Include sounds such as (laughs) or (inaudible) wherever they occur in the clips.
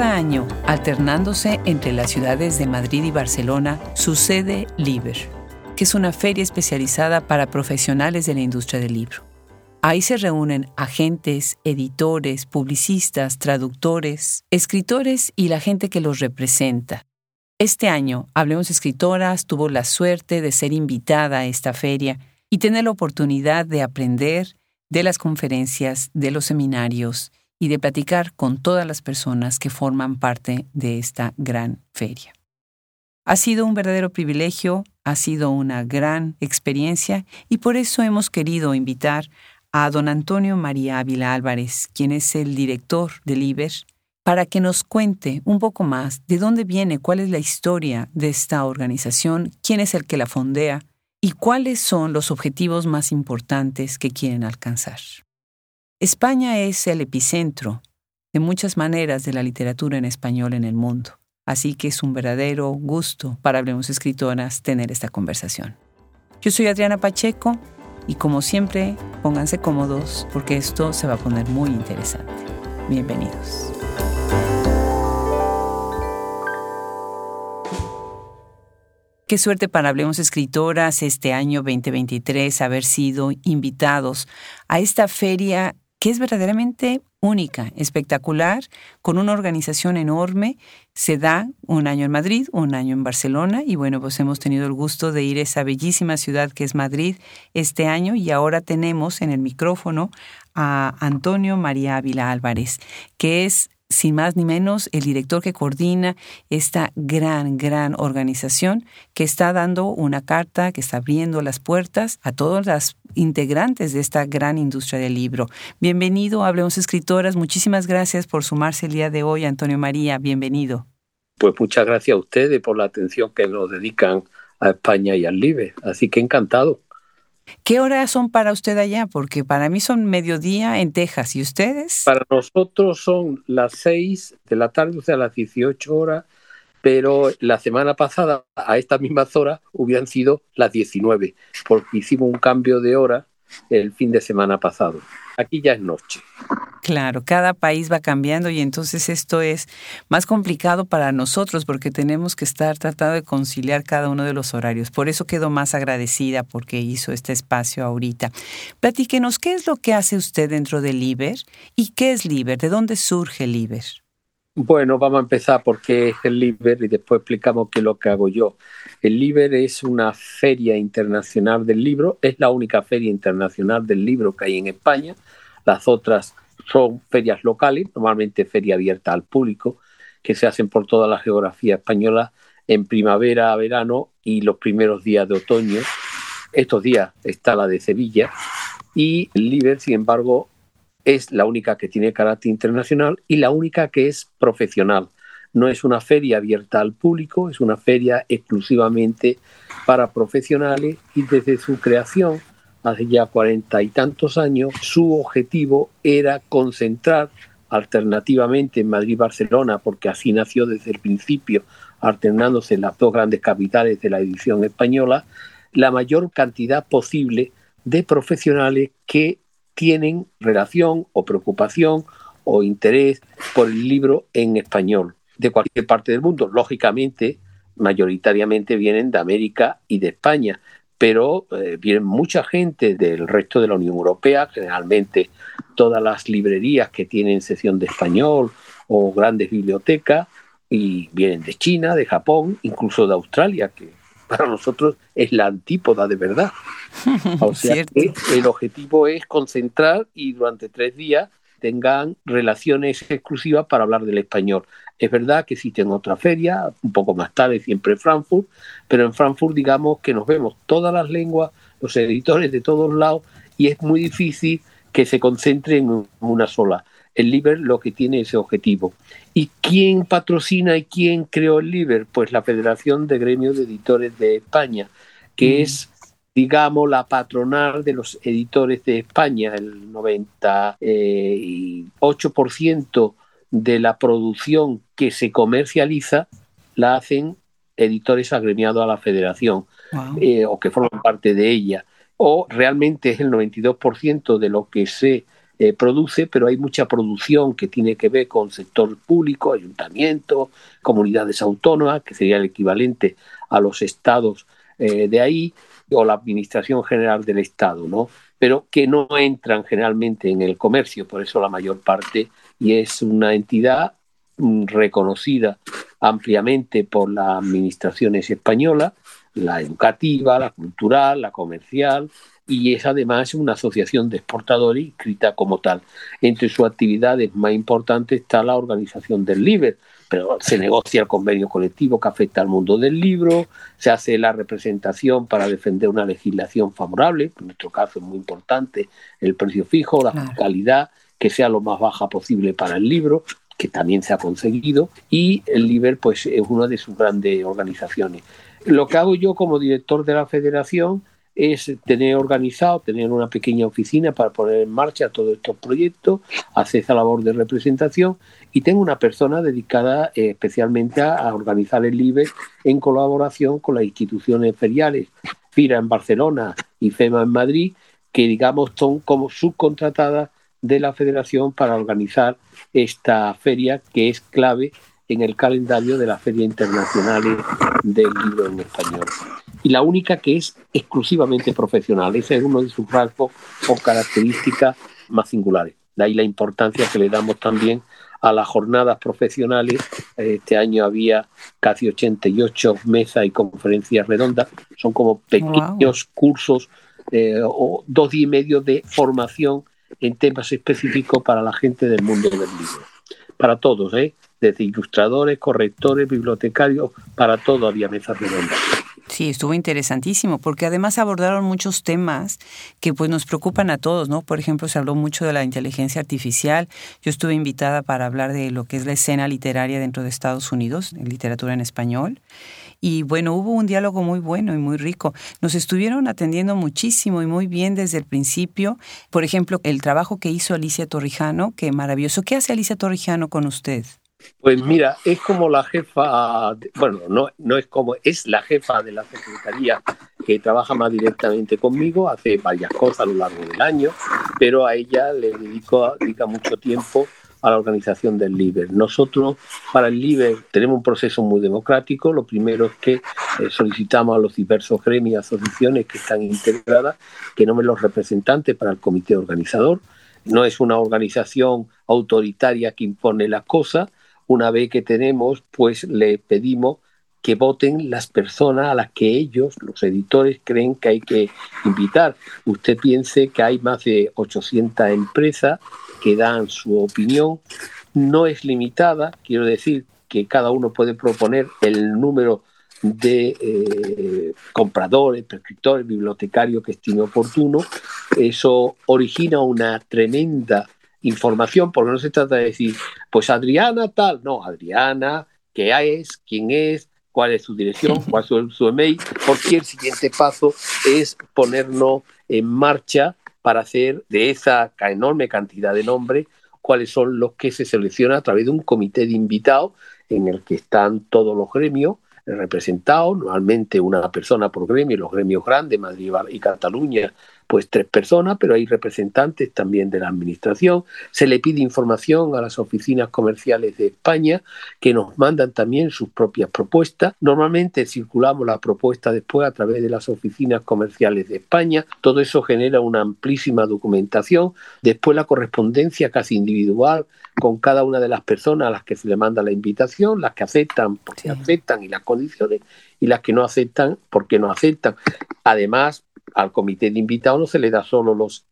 Cada año, alternándose entre las ciudades de Madrid y Barcelona, sucede Liber, que es una feria especializada para profesionales de la industria del libro. Ahí se reúnen agentes, editores, publicistas, traductores, escritores y la gente que los representa. Este año, Hablemos Escritoras tuvo la suerte de ser invitada a esta feria y tener la oportunidad de aprender de las conferencias, de los seminarios y de platicar con todas las personas que forman parte de esta gran feria. Ha sido un verdadero privilegio, ha sido una gran experiencia y por eso hemos querido invitar a don Antonio María Ávila Álvarez, quien es el director del IBER, para que nos cuente un poco más de dónde viene, cuál es la historia de esta organización, quién es el que la fondea y cuáles son los objetivos más importantes que quieren alcanzar. España es el epicentro de muchas maneras de la literatura en español en el mundo, así que es un verdadero gusto para Hablemos Escritoras tener esta conversación. Yo soy Adriana Pacheco y como siempre, pónganse cómodos porque esto se va a poner muy interesante. Bienvenidos. Qué suerte para Hablemos Escritoras este año 2023 haber sido invitados a esta feria que es verdaderamente única, espectacular, con una organización enorme. Se da un año en Madrid, un año en Barcelona y bueno, pues hemos tenido el gusto de ir a esa bellísima ciudad que es Madrid este año y ahora tenemos en el micrófono a Antonio María Ávila Álvarez, que es sin más ni menos, el director que coordina esta gran, gran organización que está dando una carta, que está abriendo las puertas a todas las integrantes de esta gran industria del libro. Bienvenido, Hablemos Escritoras. Muchísimas gracias por sumarse el día de hoy, Antonio María. Bienvenido. Pues muchas gracias a ustedes por la atención que nos dedican a España y al LIBE. Así que encantado. ¿Qué horas son para usted allá? Porque para mí son mediodía en Texas. ¿Y ustedes? Para nosotros son las 6 de la tarde, o sea, las 18 horas, pero la semana pasada a estas mismas horas hubieran sido las 19, porque hicimos un cambio de hora el fin de semana pasado. Aquí ya es noche. Claro, cada país va cambiando y entonces esto es más complicado para nosotros porque tenemos que estar tratando de conciliar cada uno de los horarios. Por eso quedo más agradecida porque hizo este espacio ahorita. Platíquenos, ¿qué es lo que hace usted dentro del LIBER y qué es LIBER? ¿De dónde surge LIBER? Bueno, vamos a empezar por qué es el LIBER y después explicamos qué es lo que hago yo. El LIBER es una feria internacional del libro, es la única feria internacional del libro que hay en España. Las otras son ferias locales, normalmente feria abierta al público, que se hacen por toda la geografía española en primavera, verano y los primeros días de otoño. Estos días está la de Sevilla y el Liber, sin embargo, es la única que tiene carácter internacional y la única que es profesional. No es una feria abierta al público, es una feria exclusivamente para profesionales y desde su creación hace ya cuarenta y tantos años, su objetivo era concentrar alternativamente en Madrid y Barcelona, porque así nació desde el principio, alternándose en las dos grandes capitales de la edición española, la mayor cantidad posible de profesionales que tienen relación o preocupación o interés por el libro en español de cualquier parte del mundo. Lógicamente, mayoritariamente vienen de América y de España, pero eh, viene mucha gente del resto de la Unión Europea, generalmente todas las librerías que tienen sesión de español o grandes bibliotecas, y vienen de China, de Japón, incluso de Australia, que para nosotros es la antípoda de verdad. (laughs) O sea que el objetivo es concentrar y durante tres días tengan relaciones exclusivas para hablar del español. Es verdad que existen otras ferias, un poco más tarde, siempre en Frankfurt, pero en Frankfurt digamos que nos vemos todas las lenguas, los editores de todos lados, y es muy difícil que se concentren en una sola. El Liber lo que tiene ese objetivo. ¿Y quién patrocina y quién creó el Liber? Pues la Federación de Gremios de Editores de España, que mm. es digamos, la patronal de los editores de España. El 98% de la producción que se comercializa la hacen editores agremiados a la federación eh, o que forman parte de ella. O realmente es el 92% de lo que se eh, produce, pero hay mucha producción que tiene que ver con sector público, ayuntamientos, comunidades autónomas, que sería el equivalente a los estados eh, de ahí, o la administración general del Estado, ¿no? Pero que no entran generalmente en el comercio, por eso la mayor parte, y es una entidad mm, reconocida ampliamente por las administraciones españolas, la educativa, la cultural, la comercial, y es además una asociación de exportadores inscrita como tal. Entre sus actividades más importantes está la organización del LIBER, pero se negocia el convenio colectivo que afecta al mundo del libro, se hace la representación para defender una legislación favorable, en nuestro caso es muy importante el precio fijo, la calidad que sea lo más baja posible para el libro, que también se ha conseguido, y el LIBER pues, es una de sus grandes organizaciones. Lo que hago yo como director de la federación es tener organizado, tener una pequeña oficina para poner en marcha todos estos proyectos, hacer esa labor de representación y tengo una persona dedicada eh, especialmente a, organizar el LIBE en colaboración con las instituciones feriales, FIRA en Barcelona y FEMA en Madrid, que digamos son como subcontratadas de la federación para organizar esta feria que es clave en el calendario de las ferias internacionales del libro en español. Y la única que es exclusivamente profesional. Ese es uno de sus rasgos o características más singulares. De ahí la importancia que le damos también a las jornadas profesionales. Este año había casi 88 mesas y conferencias redondas. Son como pequeños cursos eh, o dos días y medio de formación en temas específicos para la gente del mundo del libro. Para todos, ¿eh? desde ilustradores, correctores, bibliotecarios, para todo había mesas redondas. Sí, estuvo interesantísimo, porque además abordaron muchos temas que pues nos preocupan a todos, ¿no? Por ejemplo, se habló mucho de la inteligencia artificial. Yo estuve invitada para hablar de lo que es la escena literaria dentro de Estados Unidos, literatura en español. Y bueno, hubo un diálogo muy bueno y muy rico. Nos estuvieron atendiendo muchísimo y muy bien desde el principio. Por ejemplo, el trabajo que hizo Alicia Torrijano, qué maravilloso. ¿Qué hace Alicia Torrijano con usted? Pues mira, es como la jefa, bueno, no, no es como, es la jefa de la Secretaría que trabaja más directamente conmigo, hace varias cosas a lo largo del año, pero a ella le dedico, dedica mucho tiempo a la organización del LIBER. Nosotros, para el LIBER, tenemos un proceso muy democrático. Lo primero es que eh, solicitamos a los diversos gremios y asociaciones que están integradas que nombren los representantes para el comité organizador. No es una organización autoritaria que impone las cosas, una vez que tenemos, pues le pedimos que voten las personas a las que ellos, los editores, creen que hay que invitar. Usted piense que hay más de 800 empresas que dan su opinión. No es limitada, quiero decir que cada uno puede proponer el número de eh, compradores, prescriptores, bibliotecarios que estime oportuno. Eso origina una tremenda información, porque no se trata de decir, pues Adriana tal, no, Adriana, qué es, quién es, cuál es su dirección, (laughs) cuál es su, email, porque el siguiente paso es ponernos en marcha para hacer de esa enorme cantidad de nombres cuáles son los que se seleccionan a través de un comité de invitados en el que están todos los gremios representados, normalmente una persona por gremio, los gremios grandes, Madrid y Cataluña, pues tres personas, pero hay representantes también de la Administración. Se le pide información a las oficinas comerciales de España, que nos mandan también sus propias propuestas. Normalmente circulamos la propuesta después a través de las oficinas comerciales de España. Todo eso genera una amplísima documentación. Después la correspondencia casi individual con cada una de las personas a las que se le manda la invitación, las que aceptan porque aceptan y las condiciones, y las que no aceptan porque no aceptan. Además, al comité de invitados no se le da solo los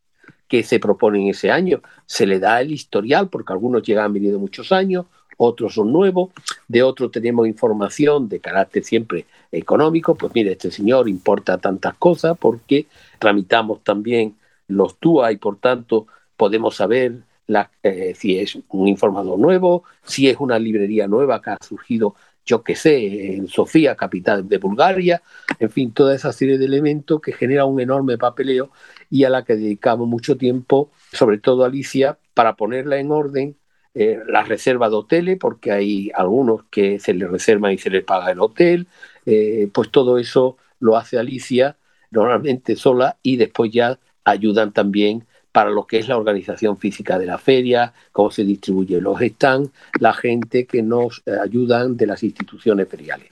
que se proponen ese año, se le da el historial, porque algunos llegan, han venido muchos años, otros son nuevos, de otros tenemos información de carácter siempre económico, pues mire, este señor importa tantas cosas porque tramitamos también los TUA y por tanto podemos saber eh, si es un informador nuevo, si es una librería nueva que ha surgido yo qué sé, en Sofía, capital de Bulgaria, en fin, toda esa serie de elementos que genera un enorme papeleo y a la que dedicamos mucho tiempo, sobre todo Alicia, para ponerla en orden, eh, la reserva de hoteles, porque hay algunos que se les reserva y se les paga el hotel, eh, pues todo eso lo hace Alicia normalmente sola y después ya ayudan también para lo que es la organización física de la feria, cómo se distribuyen los stands, la gente que nos eh, ayudan de las instituciones feriales.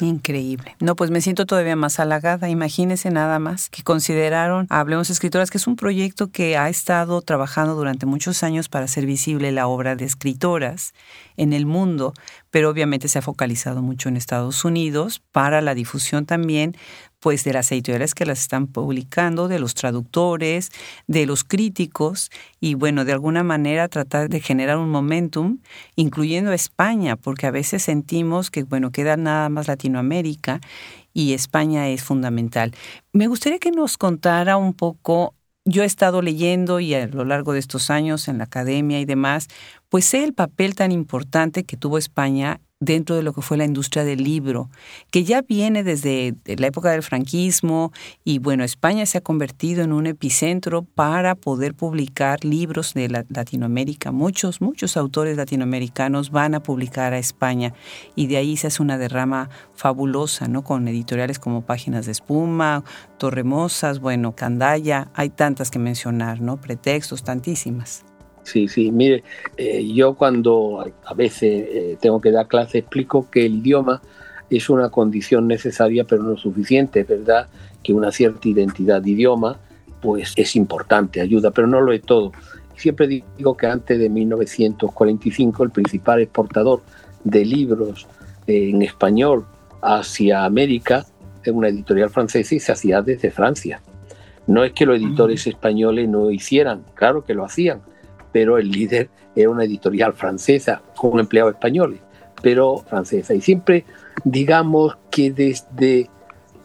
Increíble. No, pues me siento todavía más halagada. Imagínense nada más que consideraron Hablemos Escritoras, que es un proyecto que ha estado trabajando durante muchos años para hacer visible la obra de escritoras en el mundo, pero obviamente se ha focalizado mucho en Estados Unidos para la difusión también pues de las editoriales que las están publicando, de los traductores, de los críticos y bueno, de alguna manera tratar de generar un momentum, incluyendo a España, porque a veces sentimos que bueno, queda nada más Latinoamérica y España es fundamental. Me gustaría que nos contara un poco yo he estado leyendo y a lo largo de estos años en la academia y demás, pues sé el papel tan importante que tuvo España dentro de lo que fue la industria del libro, que ya viene desde la época del franquismo y bueno, España se ha convertido en un epicentro para poder publicar libros de Latinoamérica. Muchos, muchos autores latinoamericanos van a publicar a España y de ahí se hace una derrama fabulosa, ¿no? Con editoriales como Páginas de Espuma, Torremosas, bueno, Candaya, hay tantas que mencionar, ¿no? Pretextos, tantísimas. Sí, sí, mire, eh, yo cuando a veces eh, tengo que dar clase explico que el idioma es una condición necesaria pero no suficiente, es verdad que una cierta identidad de idioma pues es importante, ayuda, pero no lo es todo. Siempre digo que antes de 1945 el principal exportador de libros eh, en español hacia América es una editorial francesa y se hacía desde Francia. No es que los editores españoles no hicieran, claro que lo hacían, pero el líder era una editorial francesa con empleados españoles, pero francesa. Y siempre digamos que desde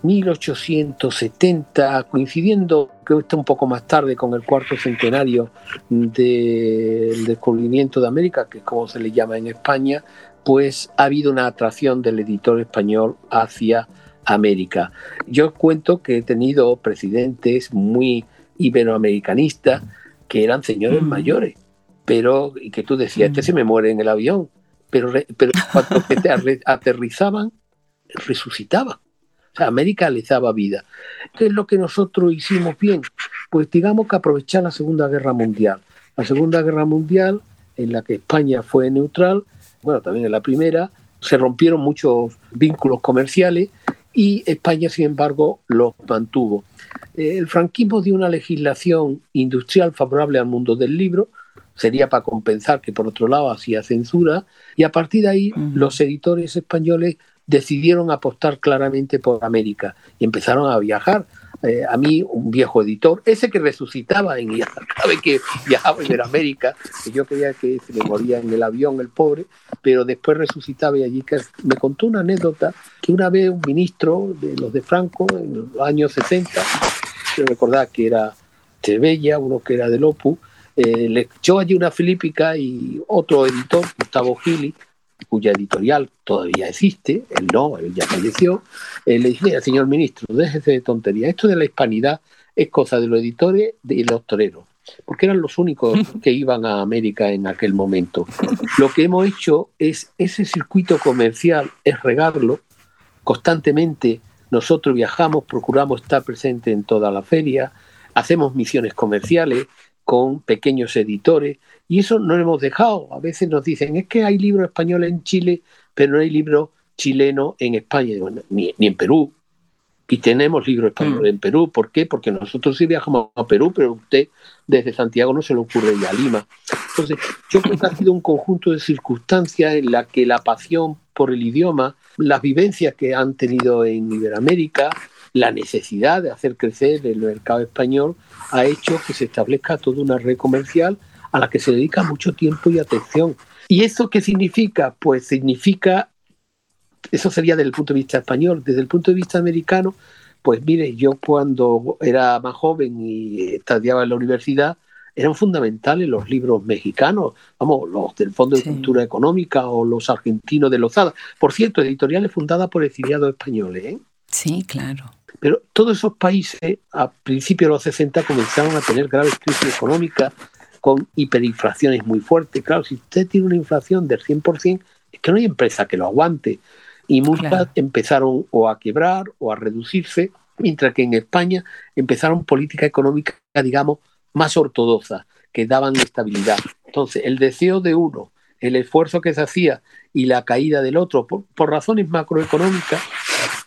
1870, coincidiendo, que está un poco más tarde con el cuarto centenario del descubrimiento de América, que es como se le llama en España, pues ha habido una atracción del editor español hacia América. Yo cuento que he tenido presidentes muy iberoamericanistas que eran señores mayores, pero y que tú decías, este se me muere en el avión, pero, pero cuando te (laughs) aterrizaban, resucitaban. O sea, América les daba vida. ¿Qué es lo que nosotros hicimos bien? Pues digamos que aprovechar la Segunda Guerra Mundial. La Segunda Guerra Mundial, en la que España fue neutral, bueno, también en la primera, se rompieron muchos vínculos comerciales y España, sin embargo, los mantuvo. Eh, el franquismo dio una legislación industrial favorable al mundo del libro, sería para compensar que por otro lado hacía censura, y a partir de ahí los editores españoles decidieron apostar claramente por América y empezaron a viajar. Eh, a mí, un viejo editor, ese que resucitaba en (laughs) cada vez que viajaba en América, que yo creía que se le moría en el avión el pobre, pero después resucitaba y allí que me contó una anécdota que una vez un ministro de los de Franco, en los años 60, recordar que era Trebella, uno que era del Opus, eh, le echó allí una filípica y otro editor, Gustavo Gili, cuya editorial todavía existe, él no, él ya falleció, eh, le dije, señor ministro, déjese de tontería, esto de la hispanidad es cosa de los editores y los toreros, porque eran los únicos (laughs) que iban a América en aquel momento. Lo que hemos hecho es ese circuito comercial, es regarlo constantemente nosotros viajamos, procuramos estar presentes en toda la feria, hacemos misiones comerciales con pequeños editores y eso no lo hemos dejado. A veces nos dicen, es que hay libro español en Chile, pero no hay libro chileno en España, ni, en Perú. Y tenemos libros españoles mm. en Perú. ¿Por qué? Porque nosotros sí viajamos a Perú, pero usted desde Santiago no se le ocurre ir a Lima. Entonces, yo creo que ha sido un conjunto de circunstancias en la que la pasión por el idioma las vivencias que han tenido en Iberoamérica, la necesidad de hacer crecer el mercado español, ha hecho que se establezca toda una red comercial a la que se dedica mucho tiempo y atención. ¿Y eso qué significa? Pues significa, eso sería desde el punto de vista español, desde el punto de vista americano, pues mire, yo cuando era más joven y estudiaba en la universidad, eran fundamentales los libros mexicanos, vamos, los del Fondo de Cultura Económica o los argentinos de Lozada. Por cierto, editoriales fundadas por exiliados españoles. ¿eh? Sí, claro. Pero todos esos países, a principios de los 60, comenzaron a tener graves crisis económicas con hiperinflaciones muy fuertes. Claro, si usted tiene una inflación del 100%, es que no hay empresa que lo aguante. Y muchas empezaron o a quebrar o a reducirse, mientras que en España empezaron políticas económicas, digamos, más ortodoxas, que daban estabilidad. Entonces, el deseo de uno, el esfuerzo que se hacía y la caída del otro, por, por razones macroeconómicas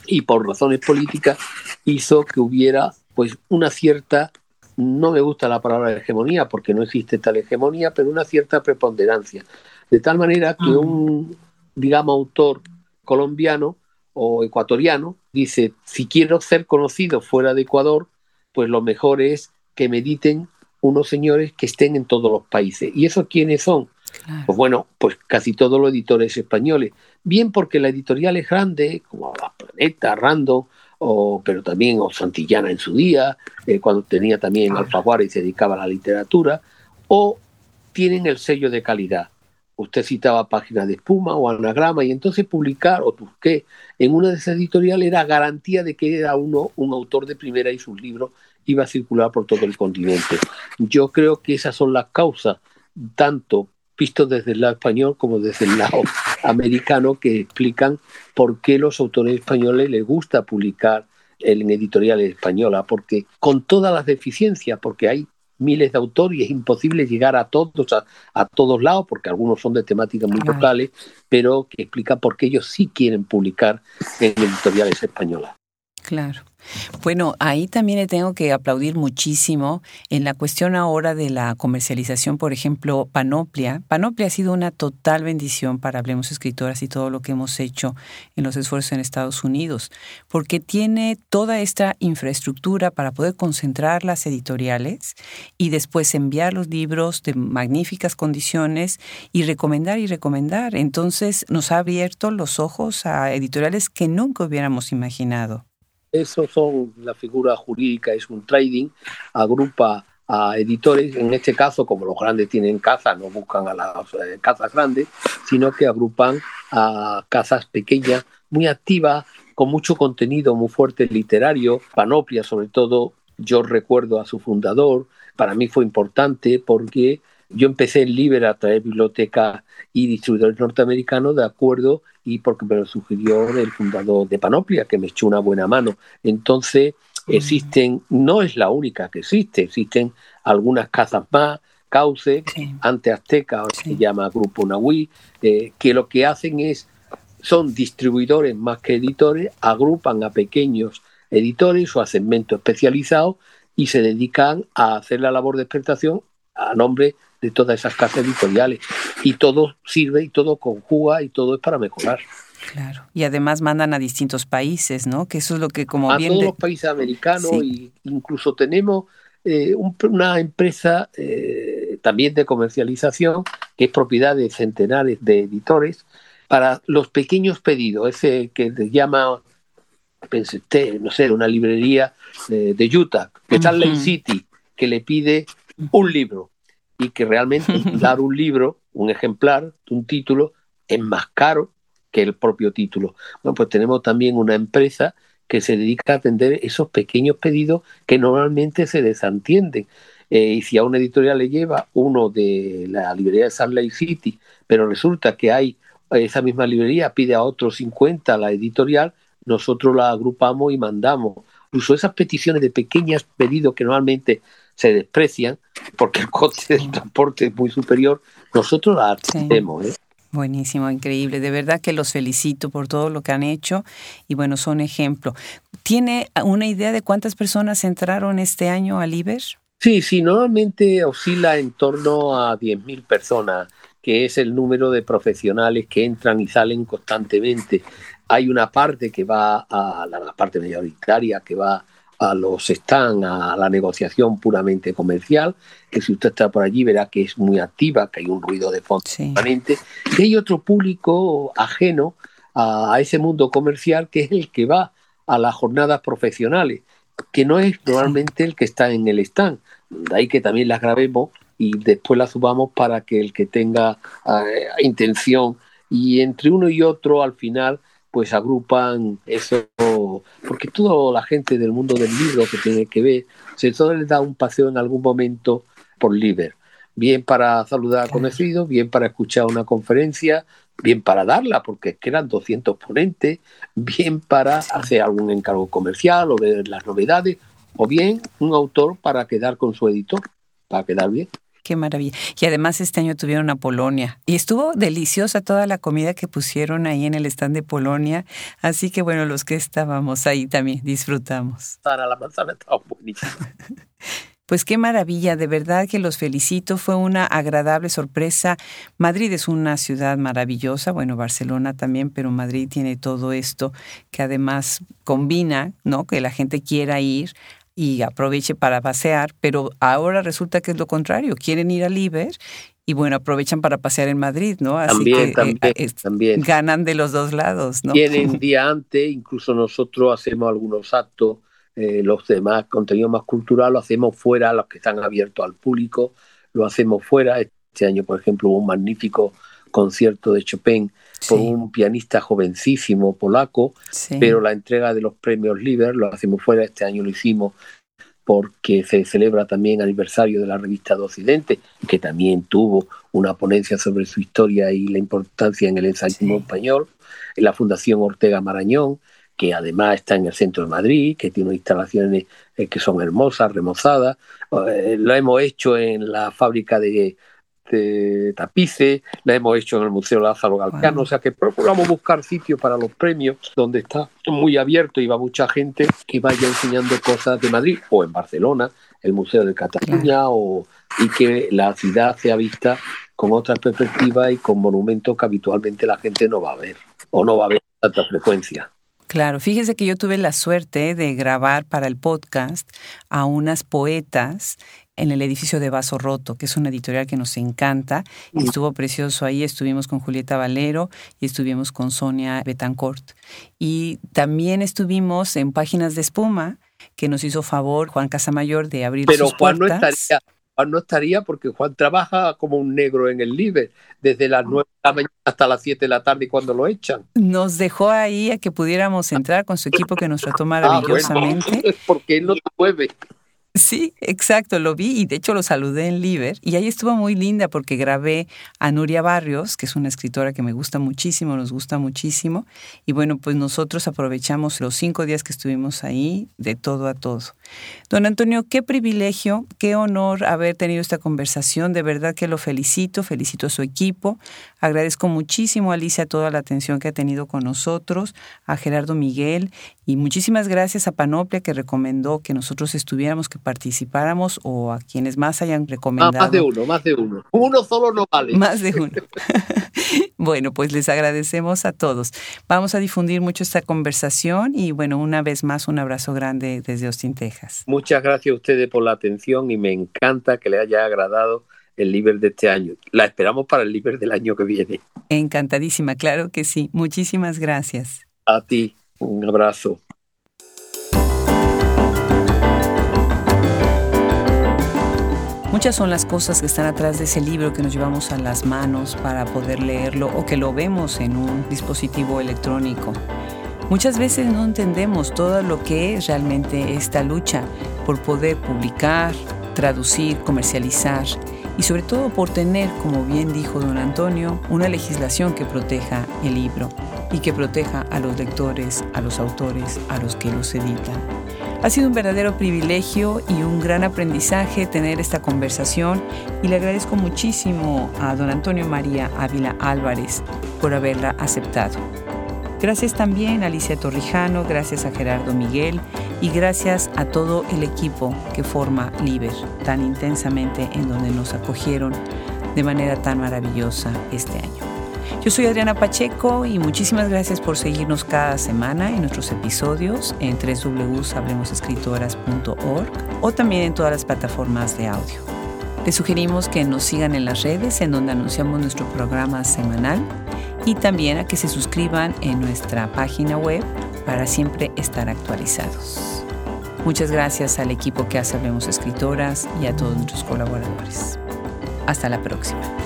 y por razones políticas, hizo que hubiera pues una cierta no me gusta la palabra hegemonía porque no existe tal hegemonía, pero una cierta preponderancia. De tal manera que un, digamos, autor colombiano o ecuatoriano dice, si quiero ser conocido fuera de Ecuador, pues lo mejor es que mediten unos señores que estén en todos los países. ¿Y esos quiénes son? Pues bueno, pues casi todos los editores españoles. Bien porque la editorial es grande, como La Planeta, Random, o, pero también o Santillana en su día, eh, cuando tenía también Alfaguara y se dedicaba a la literatura, o tienen el sello de calidad. Usted citaba páginas de espuma o anagrama y entonces publicar o Tusqué en una de esas editoriales era garantía de que era uno un autor de primera y sus libros iba a circular por todo el continente. Yo creo que esas son las causas, tanto visto desde el lado español como desde el lado (laughs) americano, que explican por qué los autores españoles les gusta publicar en editoriales españolas, porque con todas las deficiencias, porque hay miles de autores y es imposible llegar a todos, a, a todos lados, porque algunos son de temáticas muy locales, pero que explica por qué ellos sí quieren publicar en editoriales españolas. Claro. Bueno, ahí también le tengo que aplaudir muchísimo en la cuestión ahora de la comercialización, por ejemplo, Panoplia. Panoplia ha sido una total bendición para Hablemos Escritoras y todo lo que hemos hecho en los esfuerzos en Estados Unidos, porque tiene toda esta infraestructura para poder concentrar las editoriales y después enviar los libros de magníficas condiciones y recomendar y recomendar. Entonces nos ha abierto los ojos a editoriales que nunca hubiéramos imaginado. Eso son la figura jurídica, es un trading, agrupa a editores, en este caso, como los grandes tienen casas, no buscan a las eh, casas grandes, sino que agrupan a casas pequeñas, muy activas, con mucho contenido muy fuerte literario, Panoplia sobre todo, yo recuerdo a su fundador, para mí fue importante porque yo empecé en Liber a traer bibliotecas y distribuidores norteamericanos de acuerdo y porque me lo sugirió el fundador de Panoplia, que me echó una buena mano. Entonces, existen, no es la única que existe, existen algunas casas más, Cauce, ante Azteca, ahora se llama Grupo Nahui, eh, que lo que hacen es, son distribuidores más que editores, agrupan a pequeños editores o a segmentos especializados y se dedican a hacer la labor de exportación a nombre de todas esas casas editoriales. Y todo sirve y todo conjuga y todo es para mejorar. Claro. Y además mandan a distintos países, ¿no? Que eso es lo que como a bien... A todos los países americanos y incluso tenemos eh, una empresa eh, también de comercialización que es propiedad de centenares de editores para los pequeños pedidos, ese que se llama, pensé, no sé, una librería eh, de Utah, que está en Lake City, que le pide un libro y que realmente (laughs) dar un libro, un ejemplar, un título, es más caro que el propio título. Bueno, pues tenemos también una empresa que se dedica a atender esos pequeños pedidos que normalmente se desentienden. Eh, y si a una editorial le lleva uno de la librería de Salt Lake City, pero resulta que hay esa misma librería pide a otros 50 la editorial, nosotros la agrupamos y mandamos. Incluso esas peticiones de pequeños pedidos que normalmente se desprecian porque el coste del transporte es muy superior, nosotros la hacemos. ¿eh? Buenísimo, increíble. De verdad que los felicito por todo lo que han hecho y bueno, son ejemplo. ¿Tiene una idea de cuántas personas entraron este año al IBER? Sí, sí, normalmente oscila en torno a 10.000 personas, que es el número de profesionales que entran y salen constantemente. Hay una parte que va a la parte mayoritaria, que va a los están a la negociación puramente comercial, que si usted está por allí verá que es muy activa, que hay un ruido de fondo permanente, y hay otro público ajeno a, ese mundo comercial que es el que va a las jornadas profesionales, que no es normalmente el que está en el stand. De ahí que también las grabemos y después las subamos para que el que tenga eh, intención y entre uno y otro al final pues agrupan eso, porque toda la gente del mundo del libro que tiene que ver, se todo les da un paseo en algún momento por Liber, bien para saludar a conocidos, bien para escuchar una conferencia, bien para darla, porque quedan 200 ponentes, bien para hacer algún encargo comercial o ver las novedades, o bien un autor para quedar con su editor. para quedar bien. Qué maravilla. Y además este año tuvieron a Polonia. Y estuvo deliciosa toda la comida que pusieron ahí en el stand de Polonia. Así que bueno, los que estábamos ahí también disfrutamos. Para la manzana estaba buenísima. (laughs) Pues qué maravilla, de verdad que los felicito, fue una agradable sorpresa. Madrid es una ciudad maravillosa, bueno, Barcelona también, pero Madrid tiene todo esto que además combina, ¿no? Que la gente quiera ir y aproveche para pasear, pero ahora resulta que es lo contrario, quieren ir a Liber y bueno, aprovechan para pasear en Madrid, ¿no? Así también, que eh, también, ganan de los dos lados, ¿no? Tienen (laughs) día antes, incluso nosotros hacemos algunos actos eh, los demás contenido más cultural lo hacemos fuera, los que están abiertos al público, lo hacemos fuera. Este año, por ejemplo, hubo un magnífico concierto de Chopin por un pianista jovencísimo polaco, pero la entrega de los premios Liber lo hacemos fuera. Este año lo hicimos porque se celebra también aniversario de la revista de Occidente, que también tuvo una ponencia sobre su historia y la importancia en el ensayismo español, en la Fundación Ortega Marañón, que además está en el centro de Madrid, que tiene instalaciones eh, que son hermosas, remozadas. Eh, lo hemos hecho en la fábrica de, tapices, la hemos hecho en el Museo Lázaro Galcano, o sea que procuramos buscar sitios para los premios donde está muy abierto y va mucha gente que vaya enseñando cosas de Madrid o en Barcelona, el Museo de Cataluña, o, y que la ciudad sea vista con otra perspectiva y con monumentos que habitualmente la gente no va a ver o no va a ver tanta frecuencia. Claro, fíjese que yo tuve la suerte de grabar para el podcast a unas poetas en el edificio de Vaso Roto, que es una editorial que nos encanta. Y estuvo precioso ahí. Estuvimos con Julieta Valero y estuvimos con Sonia Betancourt. Y también estuvimos en Páginas de Espuma, que nos hizo favor Juan Casamayor de abrir Pero sus Juan puertas. no estaría Juan no estaría porque Juan trabaja como un negro en el Libre, desde las 9 de la mañana hasta las 7 de la tarde cuando lo echan. Nos dejó ahí a que pudiéramos entrar con su equipo que nos trató maravillosamente. Ah, bueno, porque él no se mueve. Sí, exacto, lo vi y de hecho lo saludé en Liver y ahí estuvo muy linda porque grabé a Nuria Barrios, que es una escritora que me gusta muchísimo, nos gusta muchísimo y bueno, pues nosotros aprovechamos los cinco días que estuvimos ahí de todo a todo. Don Antonio, qué privilegio, qué honor haber tenido esta conversación, de verdad que lo felicito, felicito a su equipo, agradezco muchísimo a Alicia toda la atención que ha tenido con nosotros, a Gerardo Miguel y muchísimas gracias a Panoplia que recomendó que nosotros estuviéramos, que participáramos o a quienes más hayan recomendado. más de uno, más de uno. Uno solo no vale. Más de uno. (laughs) bueno, pues les agradecemos a todos. Vamos a difundir mucho esta conversación y bueno, una vez más un abrazo grande desde Austin, Texas. Muchas gracias a ustedes por la atención y me encanta que les haya agradado el Liber de este año. La esperamos para el Liber del año que viene. Encantadísima, claro que sí. Muchísimas gracias. A ti, un abrazo. Muchas son las cosas que están atrás de ese libro que nos llevamos a las manos para poder leerlo o que lo vemos en un dispositivo electrónico. Muchas veces no entendemos todo lo que es realmente esta lucha por poder publicar, traducir, comercializar y sobre todo por tener, como bien dijo don Antonio, una legislación que proteja el libro y que proteja a los lectores, a los autores, a los que los editan. Ha sido un verdadero privilegio y un gran aprendizaje tener esta conversación y le agradezco muchísimo a don Antonio María Ávila Álvarez por haberla aceptado. Gracias también a Alicia Torrijano, gracias a Gerardo Miguel y gracias a todo el equipo que forma Liber tan intensamente en donde nos acogieron de manera tan maravillosa este año. Yo soy Adriana Pacheco y muchísimas gracias por seguirnos cada semana en nuestros episodios en www.hablemosescritoras.org o también en todas las plataformas de audio. Les sugerimos que nos sigan en las redes en donde anunciamos nuestro programa semanal y también a que se suscriban en nuestra página web para siempre estar actualizados. Muchas gracias al equipo que hace Hablemos Escritoras y a todos nuestros colaboradores. Hasta la próxima.